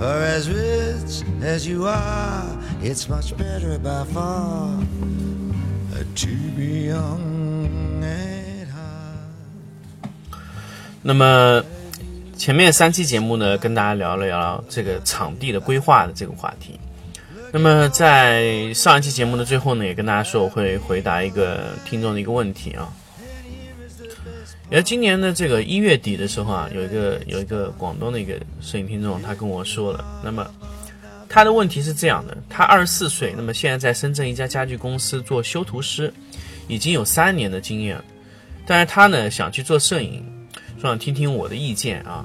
For as rich as you are, it's much better by far to be young at heart. 那么前面三期节目呢，跟大家聊了聊这个场地的规划的这个话题。那么在上一期节目的最后呢，也跟大家说我会回答一个听众的一个问题啊。而今年的这个一月底的时候啊，有一个有一个广东的一个摄影听众，他跟我说了，那么他的问题是这样的：他二十四岁，那么现在在深圳一家家具公司做修图师，已经有三年的经验了，但是他呢想去做摄影，说想听听我的意见啊。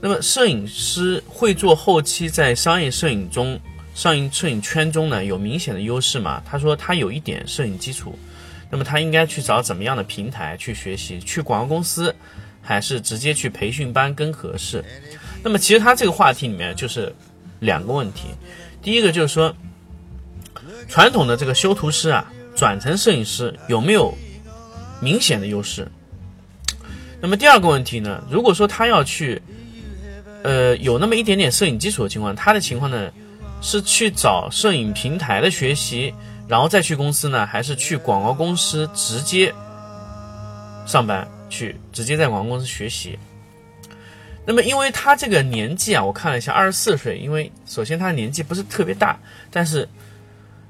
那么摄影师会做后期，在商业摄影中、商业摄影圈中呢有明显的优势吗？他说他有一点摄影基础，那么他应该去找怎么样的平台去学习？去广告公司，还是直接去培训班更合适？那么其实他这个话题里面就是两个问题，第一个就是说，传统的这个修图师啊，转成摄影师有没有明显的优势？那么第二个问题呢，如果说他要去，呃，有那么一点点摄影基础的情况，他的情况呢，是去找摄影平台的学习，然后再去公司呢，还是去广告公司直接上班去，直接在广告公司学习？那么，因为他这个年纪啊，我看了一下，二十四岁。因为首先他年纪不是特别大，但是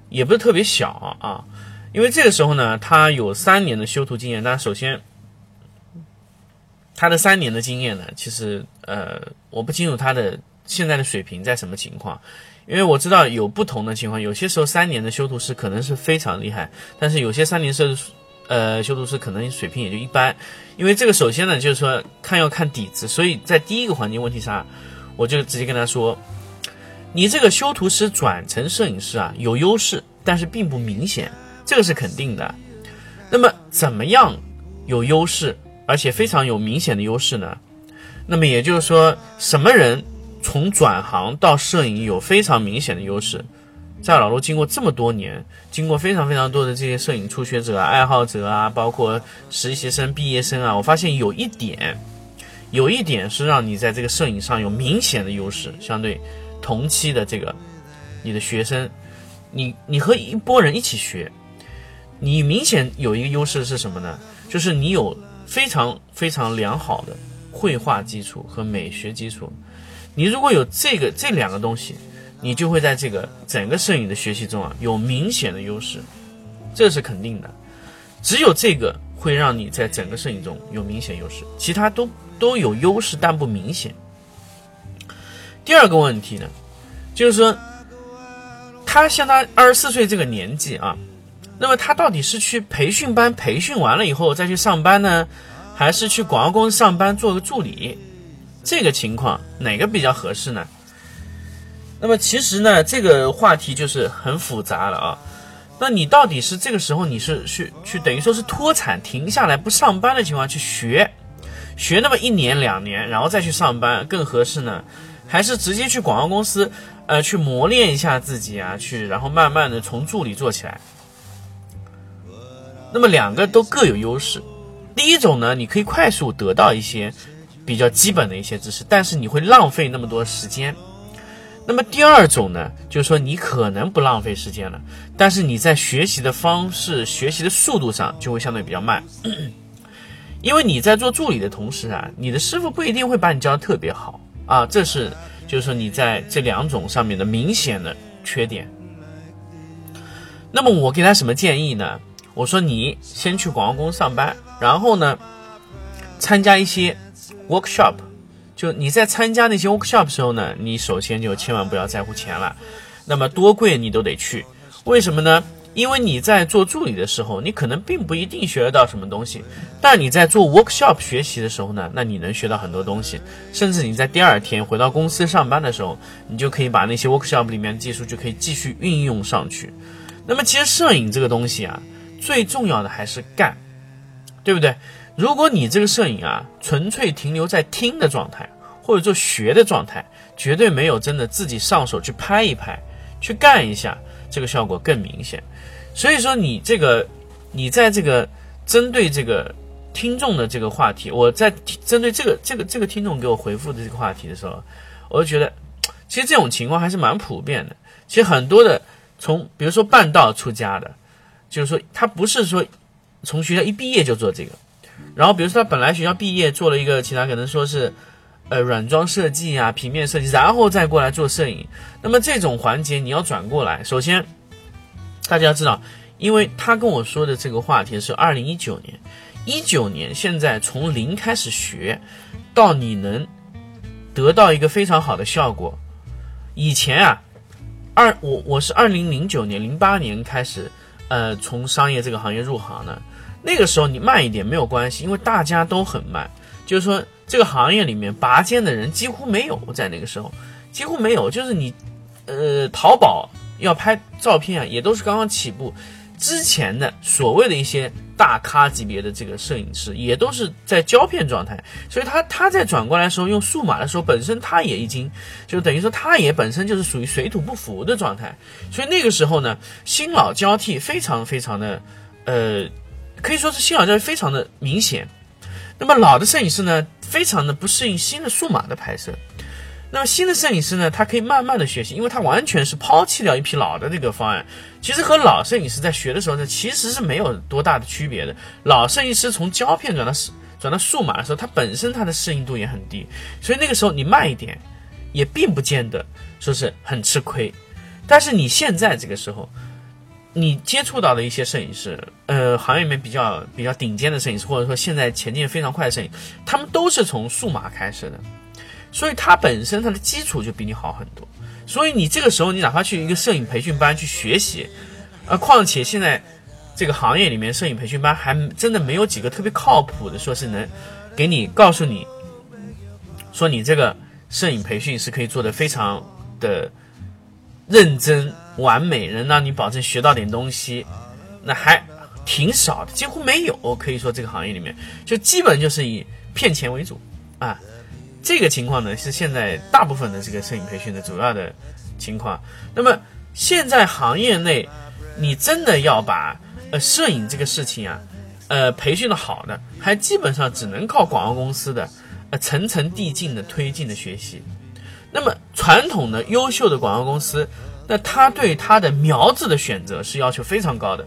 也不是特别小啊。因为这个时候呢，他有三年的修图经验。那首先，他的三年的经验呢，其实呃，我不清楚他的现在的水平在什么情况。因为我知道有不同的情况，有些时候三年的修图师可能是非常厉害，但是有些三年是呃修图师可能水平也就一般。因为这个首先呢，就是说看要看底子，所以在第一个环节问题上，我就直接跟他说，你这个修图师转成摄影师啊有优势，但是并不明显，这个是肯定的。那么怎么样有优势，而且非常有明显的优势呢？那么也就是说，什么人从转行到摄影有非常明显的优势？在老陆经过这么多年，经过非常非常多的这些摄影初学者、爱好者啊，包括实习生、毕业生啊，我发现有一点，有一点是让你在这个摄影上有明显的优势，相对同期的这个你的学生，你你和一拨人一起学，你明显有一个优势是什么呢？就是你有非常非常良好的绘画基础和美学基础，你如果有这个这两个东西。你就会在这个整个摄影的学习中啊有明显的优势，这是肯定的。只有这个会让你在整个摄影中有明显优势，其他都都有优势但不明显。第二个问题呢，就是说，他像他二十四岁这个年纪啊，那么他到底是去培训班培训完了以后再去上班呢，还是去广告公司上班做个助理？这个情况哪个比较合适呢？那么其实呢，这个话题就是很复杂了啊。那你到底是这个时候你是去去等于说是脱产停下来不上班的情况去学，学那么一年两年，然后再去上班更合适呢？还是直接去广告公司呃去磨练一下自己啊，去然后慢慢的从助理做起来？那么两个都各有优势。第一种呢，你可以快速得到一些比较基本的一些知识，但是你会浪费那么多时间。那么第二种呢，就是说你可能不浪费时间了，但是你在学习的方式、学习的速度上就会相对比较慢，因为你在做助理的同时啊，你的师傅不一定会把你教的特别好啊，这是就是说你在这两种上面的明显的缺点。那么我给他什么建议呢？我说你先去广告公司上班，然后呢，参加一些 workshop。就你在参加那些 workshop 的时候呢，你首先就千万不要在乎钱了。那么多贵你都得去，为什么呢？因为你在做助理的时候，你可能并不一定学得到什么东西，但你在做 workshop 学习的时候呢，那你能学到很多东西，甚至你在第二天回到公司上班的时候，你就可以把那些 workshop 里面的技术就可以继续运用上去。那么其实摄影这个东西啊，最重要的还是干，对不对？如果你这个摄影啊，纯粹停留在听的状态，或者说学的状态，绝对没有真的自己上手去拍一拍，去干一下，这个效果更明显。所以说，你这个，你在这个针对这个听众的这个话题，我在针对这个这个这个听众给我回复的这个话题的时候，我就觉得，其实这种情况还是蛮普遍的。其实很多的从比如说半道出家的，就是说他不是说从学校一毕业就做这个，然后比如说他本来学校毕业做了一个其他，可能说是呃软装设计啊、平面设计，然后再过来做摄影。那么这种环节你要转过来，首先。大家要知道，因为他跟我说的这个话题是二零一九年，一九年现在从零开始学，到你能得到一个非常好的效果。以前啊，二我我是二零零九年零八年开始，呃，从商业这个行业入行的。那个时候你慢一点没有关系，因为大家都很慢，就是说这个行业里面拔尖的人几乎没有，在那个时候几乎没有，就是你，呃，淘宝。要拍照片啊，也都是刚刚起步。之前的所谓的一些大咖级别的这个摄影师，也都是在胶片状态。所以他他在转过来的时候用数码的时候，本身他也已经就等于说他也本身就是属于水土不服的状态。所以那个时候呢，新老交替非常非常的，呃，可以说是新老交替非常的明显。那么老的摄影师呢，非常的不适应新的数码的拍摄。那么新的摄影师呢，他可以慢慢的学习，因为他完全是抛弃掉一批老的这个方案。其实和老摄影师在学的时候呢，其实是没有多大的区别的。老摄影师从胶片转到转到数码的时候，他本身他的适应度也很低，所以那个时候你慢一点，也并不见得说是很吃亏。但是你现在这个时候，你接触到的一些摄影师，呃，行业里面比较比较顶尖的摄影师，或者说现在前进非常快的摄影，他们都是从数码开始的。所以他本身他的基础就比你好很多，所以你这个时候你哪怕去一个摄影培训班去学习，呃，况且现在这个行业里面摄影培训班还真的没有几个特别靠谱的，说是能给你告诉你，说你这个摄影培训是可以做的非常的认真完美，能让你保证学到点东西，那还挺少的，几乎没有，可以说这个行业里面就基本就是以骗钱为主啊。这个情况呢，是现在大部分的这个摄影培训的主要的情况。那么现在行业内，你真的要把呃摄影这个事情啊，呃培训的好的，还基本上只能靠广告公司的呃层层递进的推进的学习。那么传统的优秀的广告公司，那他对他的苗子的选择是要求非常高的。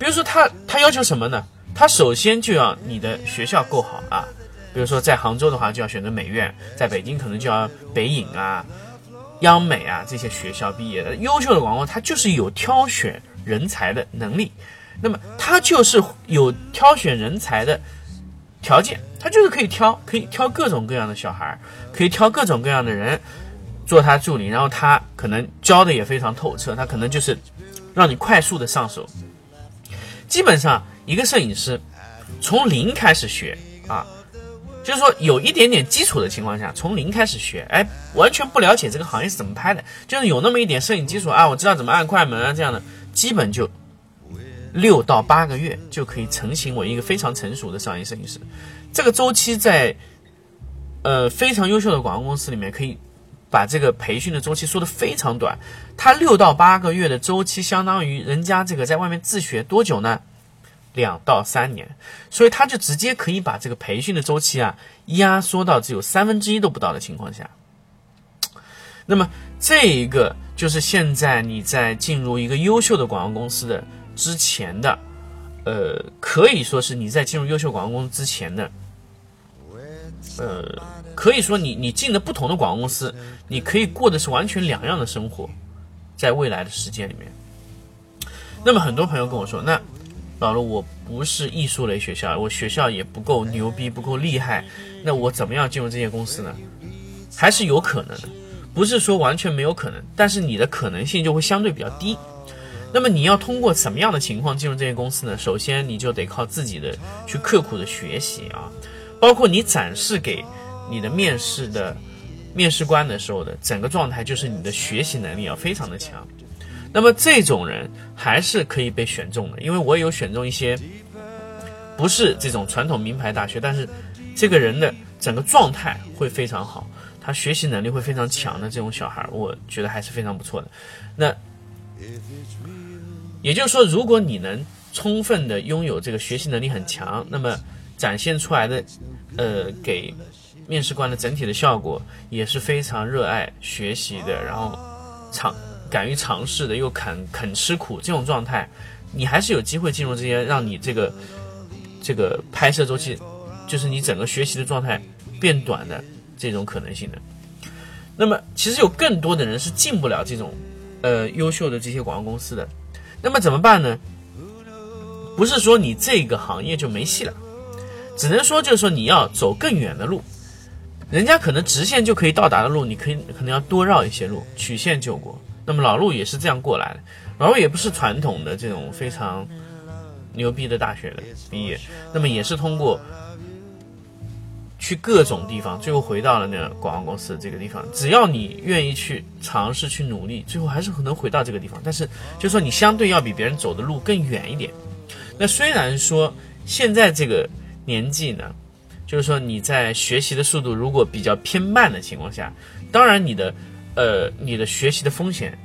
比如说他他要求什么呢？他首先就要你的学校够好啊。比如说，在杭州的话，就要选择美院；在北京，可能就要北影啊、央美啊这些学校毕业的优秀的广告，他就是有挑选人才的能力。那么，他就是有挑选人才的条件，他就是可以挑，可以挑各种各样的小孩，可以挑各种各样的人做他助理。然后，他可能教的也非常透彻，他可能就是让你快速的上手。基本上，一个摄影师从零开始学啊。就是说，有一点点基础的情况下，从零开始学，哎，完全不了解这个行业是怎么拍的，就是有那么一点摄影基础啊，我知道怎么按快门啊，这样的，基本就六到八个月就可以成型为一个非常成熟的商业摄影师。这个周期在呃非常优秀的广告公司里面，可以把这个培训的周期缩得非常短。它六到八个月的周期，相当于人家这个在外面自学多久呢？两到三年，所以他就直接可以把这个培训的周期啊压缩到只有三分之一都不到的情况下。那么这一个就是现在你在进入一个优秀的广告公司的之前的，呃，可以说是你在进入优秀广告公司之前的呃，可以说你你进的不同的广告公司，你可以过的是完全两样的生活，在未来的时间里面。那么很多朋友跟我说，那老陆我不是艺术类学校，我学校也不够牛逼，不够厉害，那我怎么样进入这些公司呢？还是有可能的，不是说完全没有可能，但是你的可能性就会相对比较低。那么你要通过什么样的情况进入这些公司呢？首先你就得靠自己的去刻苦的学习啊，包括你展示给你的面试的面试官的时候的整个状态，就是你的学习能力要非常的强。那么这种人还是可以被选中的，因为我有选中一些不是这种传统名牌大学，但是这个人的整个状态会非常好，他学习能力会非常强的这种小孩，我觉得还是非常不错的。那也就是说，如果你能充分的拥有这个学习能力很强，那么展现出来的，呃，给面试官的整体的效果也是非常热爱学习的，然后尝敢于尝试的，又肯肯吃苦这种状态，你还是有机会进入这些让你这个这个拍摄周期，就是你整个学习的状态变短的这种可能性的。那么，其实有更多的人是进不了这种呃优秀的这些广告公司的。那么怎么办呢？不是说你这个行业就没戏了，只能说就是说你要走更远的路，人家可能直线就可以到达的路，你可以可能要多绕一些路，曲线救国。那么老陆也是这样过来的，老陆也不是传统的这种非常牛逼的大学的毕业，那么也是通过。去各种地方，最后回到了那个广告公司这个地方。只要你愿意去尝试、去努力，最后还是可能回到这个地方。但是，就说你相对要比别人走的路更远一点。那虽然说现在这个年纪呢，就是说你在学习的速度如果比较偏慢的情况下，当然你的呃你的学习的风险，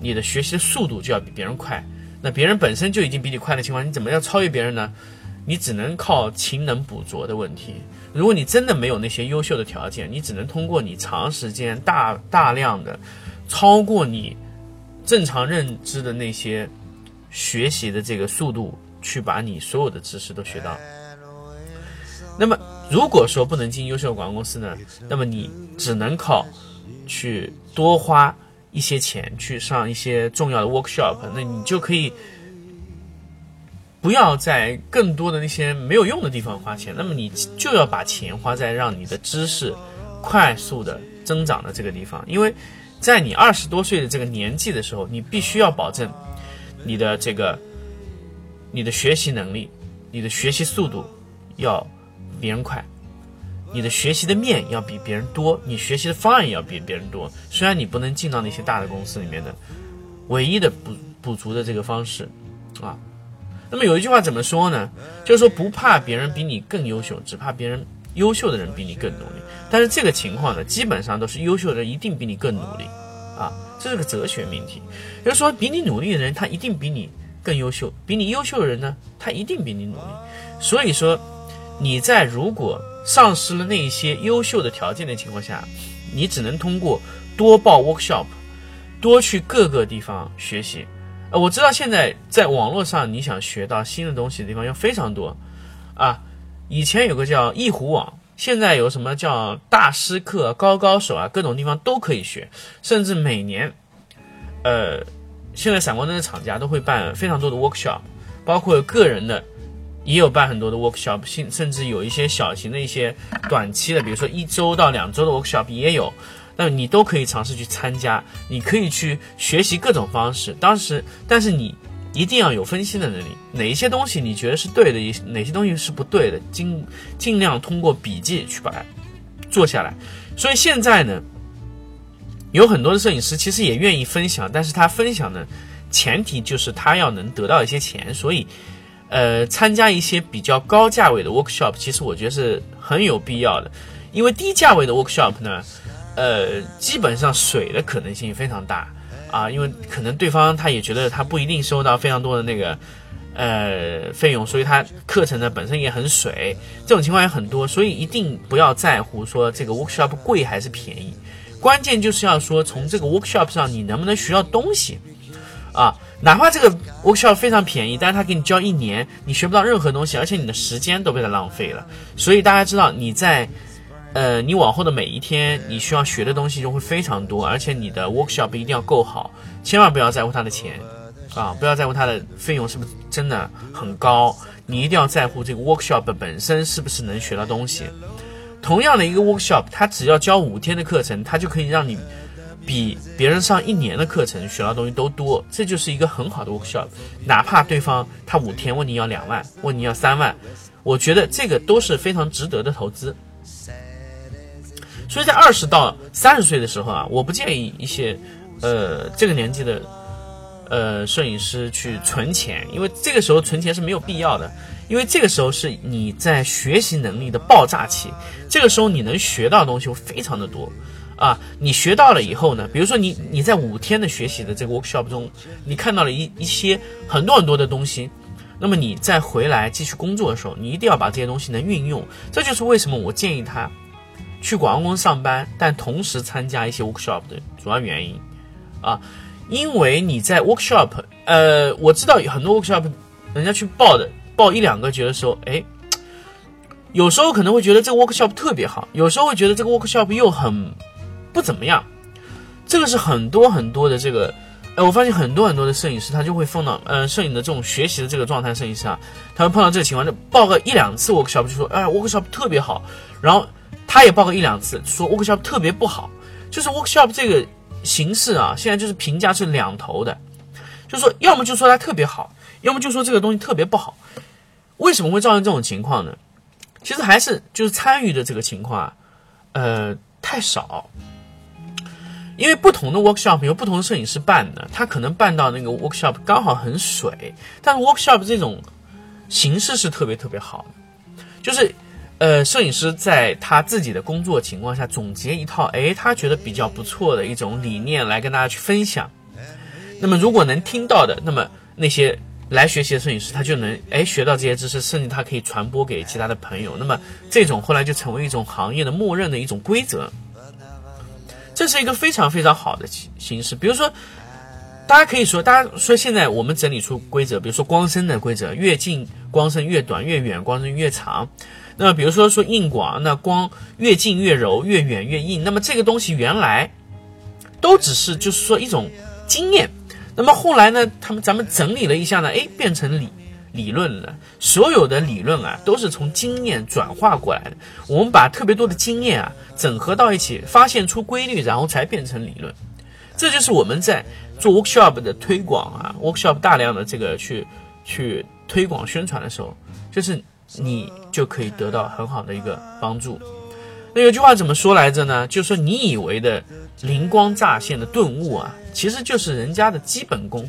你的学习的速度就要比别人快。那别人本身就已经比你快的情况，你怎么要超越别人呢？你只能靠勤能补拙的问题。如果你真的没有那些优秀的条件，你只能通过你长时间、大大量的超过你正常认知的那些学习的这个速度，去把你所有的知识都学到。那么，如果说不能进优秀广告公司呢？那么你只能靠去多花一些钱去上一些重要的 workshop，那你就可以。不要在更多的那些没有用的地方花钱，那么你就要把钱花在让你的知识快速的增长的这个地方。因为在你二十多岁的这个年纪的时候，你必须要保证你的这个你的学习能力、你的学习速度要比别人快，你的学习的面要比别人多，你学习的方案也要比别人多。虽然你不能进到那些大的公司里面的，唯一的补补足的这个方式啊。那么有一句话怎么说呢？就是说不怕别人比你更优秀，只怕别人优秀的人比你更努力。但是这个情况呢，基本上都是优秀的人一定比你更努力，啊，这是个哲学命题。就是说，比你努力的人，他一定比你更优秀；比你优秀的人呢，他一定比你努力。所以说，你在如果丧失了那些优秀的条件的情况下，你只能通过多报 workshop，多去各个地方学习。呃，我知道现在在网络上你想学到新的东西的地方要非常多，啊，以前有个叫易虎网，现在有什么叫大师课、高高手啊，各种地方都可以学，甚至每年，呃，现在闪光灯的厂家都会办非常多的 workshop，包括个人的也有办很多的 workshop，甚甚至有一些小型的一些短期的，比如说一周到两周的 workshop 也有。那你都可以尝试去参加，你可以去学习各种方式。当时，但是你一定要有分析的能力，哪一些东西你觉得是对的，哪些东西是不对的，尽尽量通过笔记去把它做下来。所以现在呢，有很多的摄影师其实也愿意分享，但是他分享的前提就是他要能得到一些钱。所以，呃，参加一些比较高价位的 workshop，其实我觉得是很有必要的，因为低价位的 workshop 呢。呃，基本上水的可能性非常大啊，因为可能对方他也觉得他不一定收到非常多的那个呃费用，所以他课程呢本身也很水，这种情况也很多，所以一定不要在乎说这个 workshop 贵还是便宜，关键就是要说从这个 workshop 上你能不能学到东西啊，哪怕这个 workshop 非常便宜，但是他给你教一年，你学不到任何东西，而且你的时间都被他浪费了，所以大家知道你在。呃，你往后的每一天，你需要学的东西就会非常多，而且你的 workshop 一定要够好，千万不要在乎他的钱，啊，不要在乎他的费用是不是真的很高，你一定要在乎这个 workshop 本身是不是能学到东西。同样的一个 workshop，他只要教五天的课程，他就可以让你比别人上一年的课程学到东西都多，这就是一个很好的 workshop。哪怕对方他五天问你要两万，问你要三万，我觉得这个都是非常值得的投资。所以在二十到三十岁的时候啊，我不建议一些，呃，这个年纪的，呃，摄影师去存钱，因为这个时候存钱是没有必要的，因为这个时候是你在学习能力的爆炸期，这个时候你能学到的东西会非常的多，啊，你学到了以后呢，比如说你你在五天的学习的这个 workshop 中，你看到了一一些很多很多的东西，那么你再回来继续工作的时候，你一定要把这些东西能运用，这就是为什么我建议他。去广告公司上班，但同时参加一些 workshop 的主要原因，啊，因为你在 workshop，呃，我知道有很多 workshop，人家去报的，报一两个，觉得说，哎，有时候可能会觉得这个 workshop 特别好，有时候会觉得这个 workshop 又很不怎么样，这个是很多很多的这个，呃，我发现很多很多的摄影师他就会碰到，呃，摄影的这种学习的这个状态，摄影师啊，他会碰到这个情况，就报个一两次 workshop 就说，哎，workshop 特别好，然后。他也报个一两次，说 workshop 特别不好，就是 workshop 这个形式啊，现在就是评价是两头的，就说要么就说它特别好，要么就说这个东西特别不好。为什么会造成这种情况呢？其实还是就是参与的这个情况啊，呃，太少。因为不同的 workshop 有不同的摄影师办的，他可能办到那个 workshop 刚好很水，但是 workshop 这种形式是特别特别好的，就是。呃，摄影师在他自己的工作情况下总结一套，哎，他觉得比较不错的一种理念来跟大家去分享。那么，如果能听到的，那么那些来学习的摄影师他就能哎学到这些知识，甚至他可以传播给其他的朋友。那么，这种后来就成为一种行业的默认的一种规则。这是一个非常非常好的形形式。比如说，大家可以说，大家说现在我们整理出规则，比如说光深的规则，越近光深越短，越远光深越长。那么，比如说说硬广，那光越近越柔，越远越硬。那么这个东西原来都只是就是说一种经验。那么后来呢，他们咱们整理了一下呢，哎，变成理理论了。所有的理论啊，都是从经验转化过来的。我们把特别多的经验啊整合到一起，发现出规律，然后才变成理论。这就是我们在做 workshop 的推广啊，workshop 大量的这个去去推广宣传的时候，就是。你就可以得到很好的一个帮助。那有句话怎么说来着呢？就说你以为的灵光乍现的顿悟啊，其实就是人家的基本功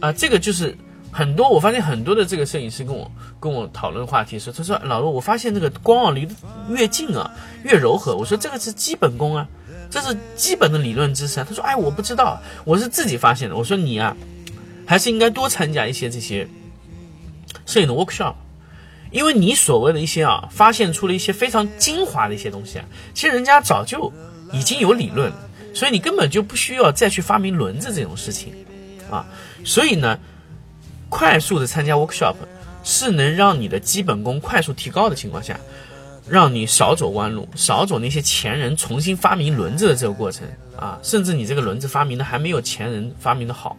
啊。这个就是很多我发现很多的这个摄影师跟我跟我讨论话题时，他说老罗，我发现这个光啊离得越近啊越柔和。我说这个是基本功啊，这是基本的理论知识啊。他说哎，我不知道，我是自己发现的。我说你啊，还是应该多参加一些这些摄影的 workshop。因为你所谓的一些啊，发现出了一些非常精华的一些东西啊，其实人家早就已经有理论，所以你根本就不需要再去发明轮子这种事情，啊，所以呢，快速的参加 workshop 是能让你的基本功快速提高的情况下，让你少走弯路，少走那些前人重新发明轮子的这个过程啊，甚至你这个轮子发明的还没有前人发明的好，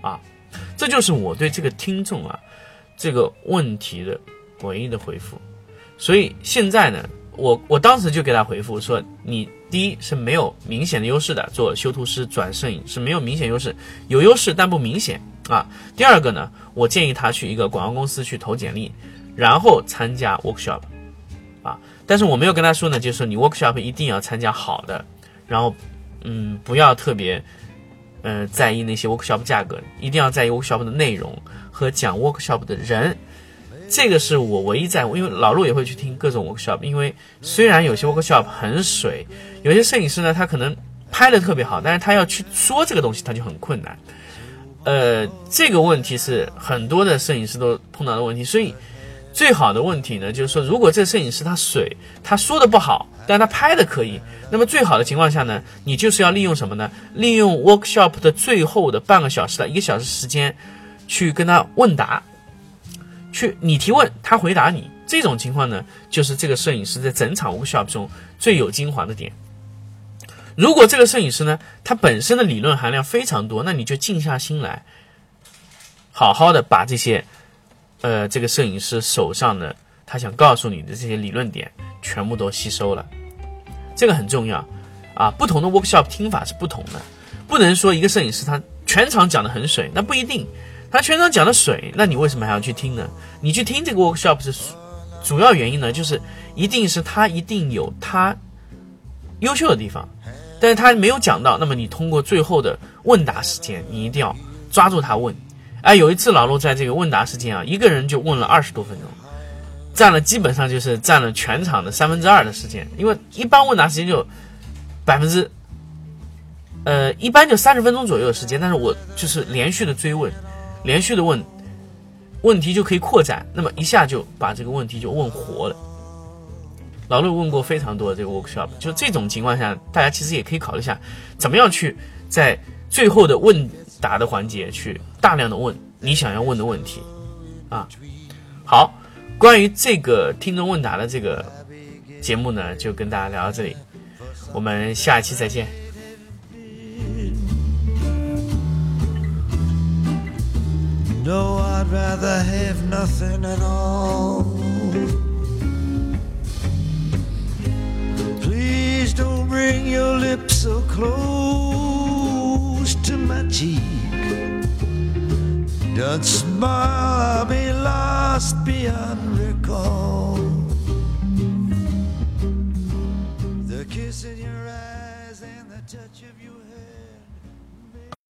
啊，这就是我对这个听众啊。这个问题的唯一的回复，所以现在呢，我我当时就给他回复说，你第一是没有明显的优势的，做修图师转摄影是没有明显优势，有优势但不明显啊。第二个呢，我建议他去一个广告公司去投简历，然后参加 workshop，啊，但是我没有跟他说呢，就是你 workshop 一定要参加好的，然后嗯，不要特别呃在意那些 workshop 价格，一定要在意 workshop 的内容。和讲 workshop 的人，这个是我唯一在，因为老陆也会去听各种 workshop。因为虽然有些 workshop 很水，有些摄影师呢，他可能拍的特别好，但是他要去说这个东西，他就很困难。呃，这个问题是很多的摄影师都碰到的问题。所以最好的问题呢，就是说，如果这摄影师他水，他说的不好，但他拍的可以，那么最好的情况下呢，你就是要利用什么呢？利用 workshop 的最后的半个小时到一个小时时间。去跟他问答，去你提问，他回答你，这种情况呢，就是这个摄影师在整场 workshop 中最有精华的点。如果这个摄影师呢，他本身的理论含量非常多，那你就静下心来，好好的把这些，呃，这个摄影师手上的他想告诉你的这些理论点全部都吸收了，这个很重要啊。不同的 workshop 听法是不同的，不能说一个摄影师他全场讲的很水，那不一定。他全场讲的水，那你为什么还要去听呢？你去听这个 workshop 是主要原因呢，就是一定是他一定有他优秀的地方。但是他没有讲到，那么你通过最后的问答时间，你一定要抓住他问。哎，有一次老陆在这个问答时间啊，一个人就问了二十多分钟，占了基本上就是占了全场的三分之二的时间。因为一般问答时间就百分之，呃，一般就三十分钟左右的时间，但是我就是连续的追问，连续的问，问题就可以扩展，那么一下就把这个问题就问活了。老陆问过非常多的这个 workshop，就这种情况下，大家其实也可以考虑一下，怎么样去在最后的问答的环节去大量的问你想要问的问题，啊，好，关于这个听众问答的这个节目呢，就跟大家聊到这里，我们下一期再见。Bring your lips so close to my cheek. Don't smile, I'll be lost beyond recall.